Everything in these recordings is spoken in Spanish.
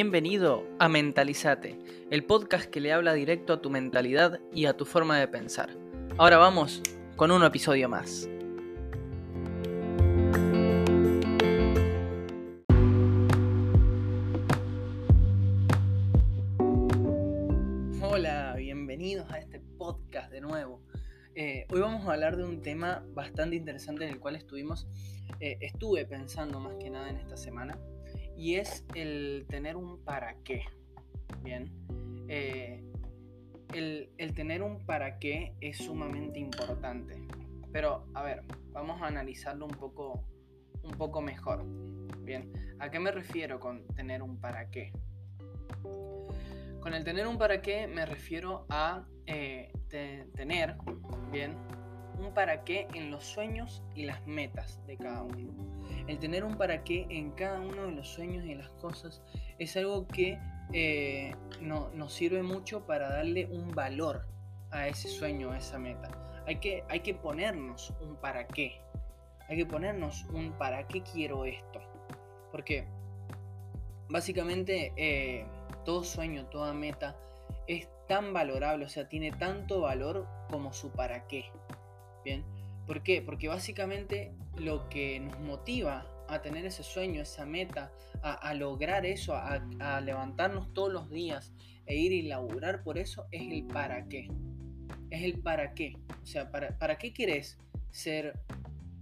Bienvenido a Mentalizate, el podcast que le habla directo a tu mentalidad y a tu forma de pensar. Ahora vamos con un episodio más. Hola, bienvenidos a este podcast de nuevo. Eh, hoy vamos a hablar de un tema bastante interesante en el cual estuvimos, eh, estuve pensando más que nada en esta semana y es el tener un para qué. Bien. Eh, el, tener un para qué es sumamente importante. Pero, a ver, vamos a analizarlo un poco, un poco mejor. Bien, ¿a qué me refiero con tener un para qué? Con el tener un para qué me refiero a eh, tener, bien, un para qué en los sueños y las metas de cada uno. El tener un para qué en cada uno de los sueños y las cosas es algo que eh, nos sirve mucho para darle un valor a ese sueño, a esa meta. Hay que, hay que ponernos un para qué. Hay que ponernos un para qué quiero esto. Porque básicamente eh, todo sueño, toda meta es tan valorable, o sea, tiene tanto valor como su para qué. Bien, ¿por qué? Porque básicamente lo que nos motiva a tener ese sueño, esa meta, a, lograr eso, a, levantarnos todos los días e ir y laburar por eso, es el para qué. Es el para qué. O sea, ¿para, para qué quieres ser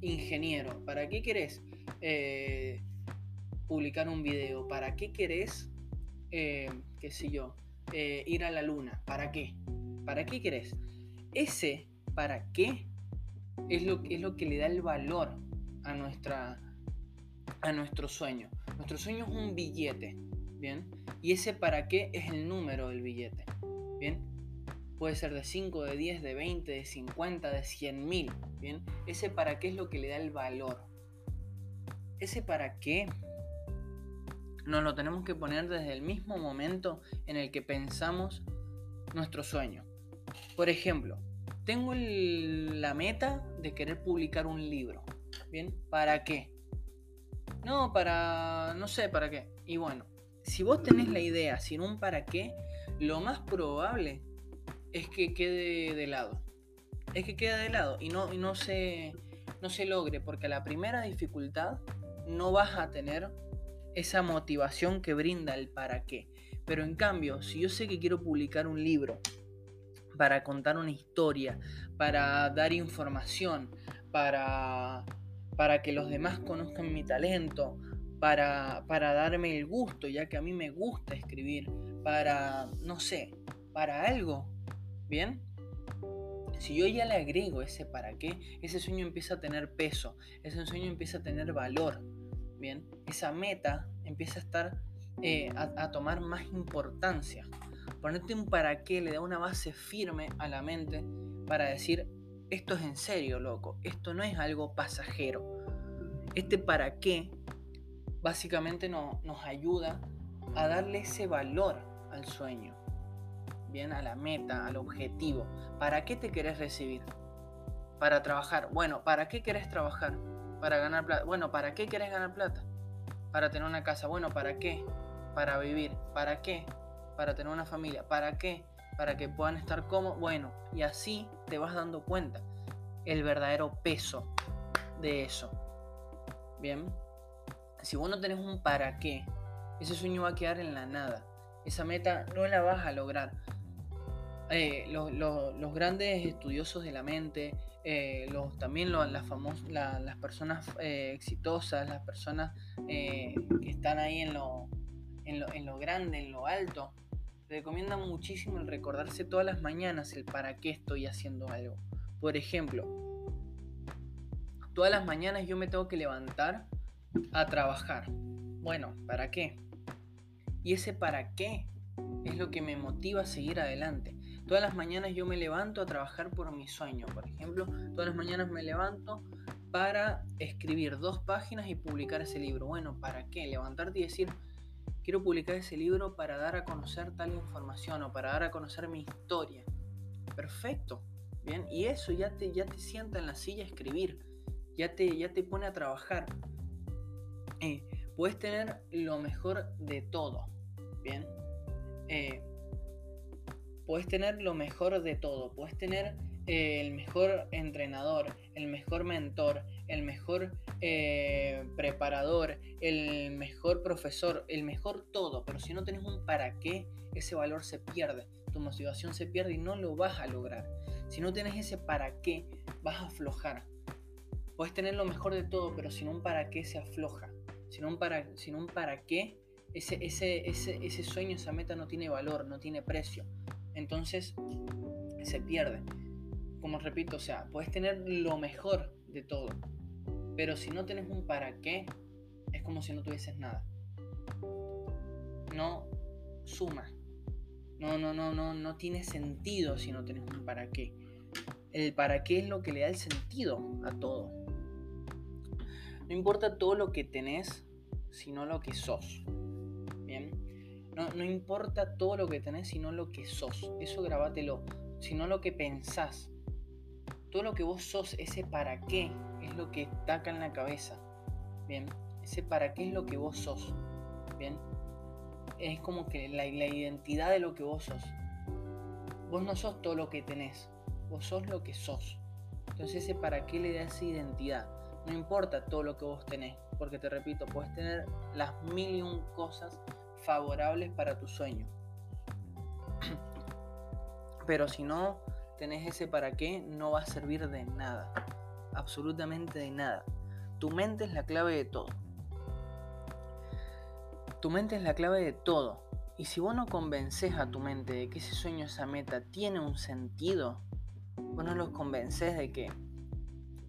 ingeniero? ¿Para qué quieres eh, publicar un video? ¿Para qué querés, eh, qué sé yo, eh, ir a la luna? ¿Para qué? ¿Para qué querés? Ese para qué es lo, es lo que le da el valor a, nuestra, a nuestro sueño. Nuestro sueño es un billete, ¿bien? Y ese para qué es el número del billete, ¿bien? Puede ser de 5, de 10, de 20, de 50, de 100 mil, ¿bien? Ese para qué es lo que le da el valor. Ese para qué nos lo tenemos que poner desde el mismo momento en el que pensamos nuestro sueño. Por ejemplo, tengo la meta de querer publicar un libro. ¿Bien? ¿Para qué? No, para... no sé para qué. Y bueno, si vos tenés la idea sin un para qué, lo más probable es que quede de lado. Es que quede de lado y no, y no, se, no se logre, porque a la primera dificultad no vas a tener esa motivación que brinda el para qué. Pero en cambio, si yo sé que quiero publicar un libro para contar una historia, para dar información, para, para que los demás conozcan mi talento, para, para darme el gusto, ya que a mí me gusta escribir, para, no sé, para algo, ¿bien? Si yo ya le agrego ese para qué, ese sueño empieza a tener peso, ese sueño empieza a tener valor, ¿bien? Esa meta empieza a estar, eh, a tomar más importancia. Ponerte un para qué le da una base firme a la mente para decir, esto es en serio, loco, esto no es algo pasajero. Este para qué básicamente nos ayuda a darle ese valor al sueño, bien, a la meta, al objetivo. ¿Para qué te querés recibir? Para trabajar. Bueno, ¿para qué querés trabajar? Para ganar plata. Bueno, ¿para qué querés ganar plata? Para tener una casa. Bueno, ¿para qué? Para vivir. ¿Para qué? Para tener una familia. ¿Para qué? Para que puedan estar como Bueno, y así te vas dando cuenta el verdadero peso de eso. Bien. Si vos no tenés un para qué, ese sueño va a quedar en la nada. Esa meta no la vas a lograr. Eh, los, grandes estudiosos de la mente, eh, los, también las, las personas eh, exitosas, las personas que están ahí en lo, en lo, en lo grande, en lo alto, recomienda muchísimo el recordarse todas las mañanas el para qué estoy haciendo algo. Por ejemplo, todas las mañanas yo me tengo que levantar a trabajar. Bueno, ¿para qué? Y ese para qué es lo que me motiva a seguir adelante. Todas las mañanas yo me levanto a trabajar por mi sueño. Por ejemplo, todas las mañanas me levanto para escribir dos páginas y publicar ese libro. Bueno, ¿para qué? Levantarte y decir, quiero publicar ese libro para dar a conocer tal información o para dar a conocer mi historia. Perfecto, bien, y eso ya te, ya te sienta en la silla a escribir, ya te, ya te pone a trabajar. Eh, puedes tener lo mejor de todo, Bien. Eh, puedes tener lo mejor de todo. Puedes tener eh, el mejor entrenador, el mejor mentor, el mejor eh, preparador, el mejor profesor, el mejor todo. Pero si no tienes un para qué, ese valor se pierde. Tu motivación se pierde y no lo vas a lograr. Si no tienes ese para qué, vas a aflojar. Puedes tener lo mejor de todo, pero sin un para qué se afloja. Sin un para, sin un para qué, ese, ese, ese, ese sueño, esa meta no tiene valor, no tiene precio. Entonces se pierde. Como repito, o sea, puedes tener lo mejor de todo, pero si no tienes un para qué, es como si no tuvieses nada. No suma. No, no, no, no, no tiene sentido si no tienes un para qué. El para qué es lo que le da el sentido a todo. No importa todo lo que tenés, sino lo que sos. Bien. No, no importa todo lo que tenés, sino lo que sos. Eso grabátelo. Sino lo que pensás. Todo lo que vos sos, ese para qué, lo que taca en la cabeza. Bien. Ese para qué es lo que vos sos. Bien. Es como que la, la identidad de lo que vos sos. Vos no sos todo lo que tenés. Vos sos lo que sos. Entonces ese para qué le da esa identidad. No importa todo lo que vos tenés, porque te repito, puedes tener las mil y un cosas favorables para tu sueño. Pero si no tenés ese para qué, no va a servir de nada. Absolutamente de nada. Tu mente es la clave de todo. Tu mente es la clave de todo. Y si vos no convences a tu mente de que ese sueño, esa meta tiene un sentido, vos no los convences de que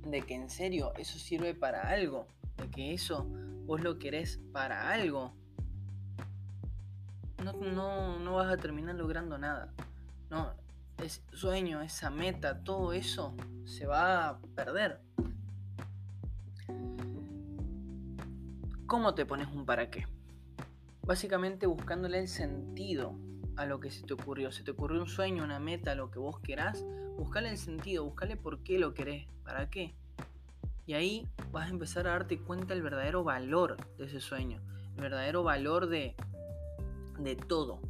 de que en serio eso sirve para algo, de que eso vos lo querés para algo, no, no, no vas a terminar logrando nada. No, ese sueño, esa meta, todo eso se va a perder. ¿Cómo te pones un para qué? Básicamente buscándole el sentido a lo que se te ocurrió. Se te ocurrió un sueño, una meta, lo que vos querás, buscale el sentido, buscale por qué lo querés, para qué. Y ahí vas a empezar a darte cuenta el verdadero valor de ese sueño, el verdadero valor de, de todo,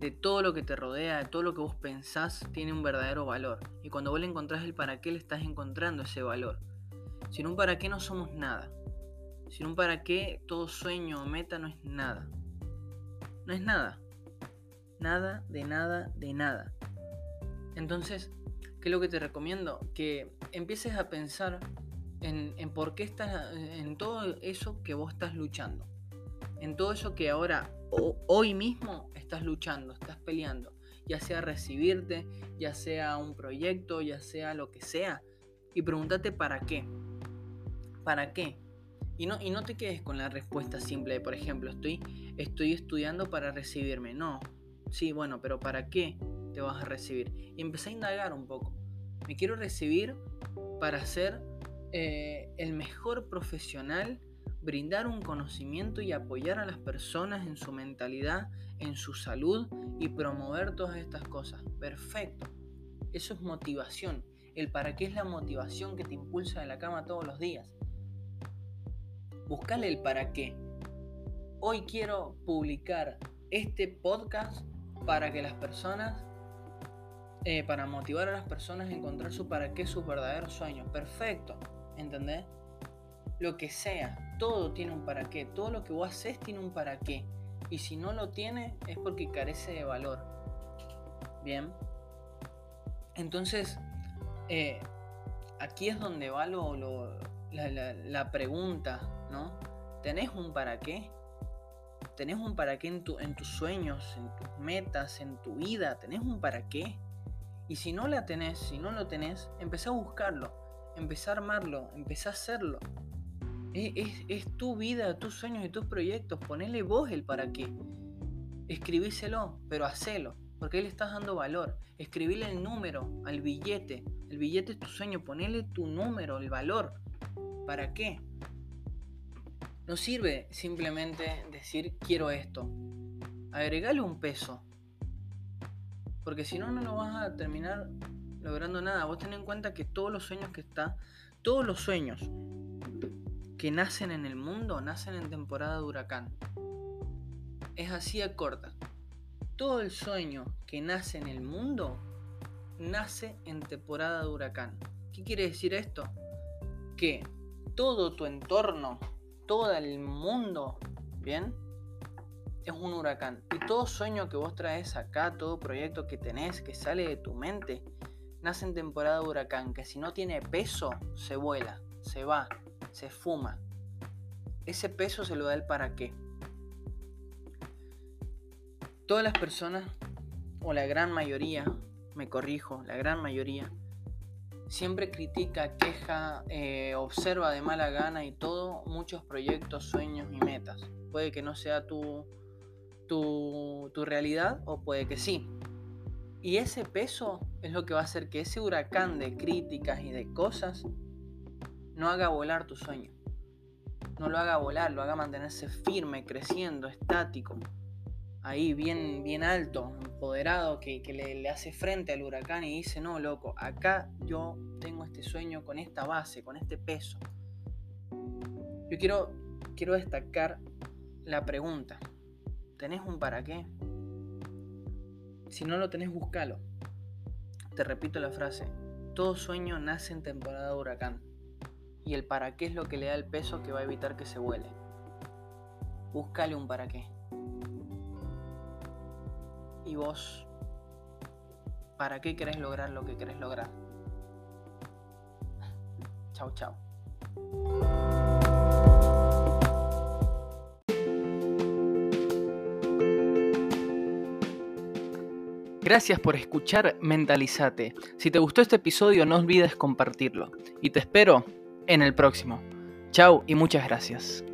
de todo lo que te rodea, de todo lo que vos pensás, tiene un verdadero valor. Y cuando vos le encontrás el para qué, le estás encontrando ese valor. Sin un para qué no somos nada. Sin un para qué, todo sueño o meta no es nada. No es nada. Nada, de nada, de nada. Entonces, ¿qué es lo que te recomiendo? Que empieces a pensar en, por qué estás, en todo eso que vos estás luchando. En todo eso que ahora, hoy mismo, estás luchando, estás peleando. Ya sea recibirte, ya sea un proyecto, ya sea lo que sea. Y pregúntate para qué. ¿Para qué? Y no, y no te quedes con la respuesta simple de, por ejemplo, estoy, estoy estudiando para recibirme. No, Sí, bueno, pero ¿para qué te vas a recibir? Y empecé a indagar un poco. Me quiero recibir para ser eh, el mejor profesional, brindar un conocimiento y apoyar a las personas en su mentalidad, en su salud y promover todas estas cosas. Perfecto. Eso es motivación. El para qué es la motivación que te impulsa de la cama todos los días. Buscale el para qué. Hoy quiero publicar este podcast para que las personas, eh, para motivar a las personas a encontrar su para qué, sus verdaderos sueños. Perfecto, ¿entendés? Lo que sea, todo tiene un para qué, todo lo que vos haces tiene un para qué. Y si no lo tiene es porque carece de valor. Bien. Entonces, eh, aquí es donde va lo, la, pregunta, ¿no? ¿Tenés un para qué? tenés un para qué en, en tus sueños, en tus metas, en tu vida, tenés un para qué. Y si no la tenés, si no lo tenés, empezá a buscarlo, empezá a armarlo, empezá a hacerlo. Es, tu vida, tus sueños y tus proyectos, ponele vos el para qué. Escribíselo, pero hacelo, porque ahí le estás dando valor. Escribile el número al billete. El billete es tu sueño, ponele tu número, el valor. ¿Para qué? No sirve simplemente decir quiero esto. Agregale un peso. Porque si no, no lo vas a terminar logrando nada. Vos ten en cuenta que todos los sueños que está, todos los sueños que nacen en el mundo, nacen en temporada de huracán. Es así de corta. todo el sueño que nace en el mundo nace en temporada de huracán. ¿Qué quiere decir esto? Que todo tu entorno, todo el mundo, ¿bien? Es un huracán. Y todo sueño que vos traes acá, todo proyecto que tenés, que sale de tu mente, nace en temporada de huracán, que si no tiene peso, se vuela, se va, se fuma. Ese peso se lo da el para qué. Todas las personas, o la gran mayoría, me corrijo, la gran mayoría, siempre critica, queja, eh, observa de mala gana y todo muchos proyectos, sueños y metas. Puede que no sea tu, tu, tu realidad o puede que sí. Y ese peso es lo que va a hacer que ese huracán de críticas y de cosas no haga volar tu sueño. No lo haga volar, lo haga mantenerse firme, creciendo, estático. Ahí bien, bien alto, empoderado, que, le, hace frente al huracán y dice, no, loco, acá yo tengo este sueño con esta base, con este peso. Yo quiero, quiero destacar la pregunta. ¿Tenés un para qué? Si no lo tenés, búscalo. Te repito la frase. Todo sueño nace en temporada de huracán. Y el para qué es lo que le da el peso que va a evitar que se vuele. Búscale un para qué. Y vos, ¿para qué querés lograr lo que querés lograr? Chao, chao. Gracias por escuchar Mentalizate. Si te gustó este episodio no olvides compartirlo. Y te espero en el próximo. Chao y muchas gracias.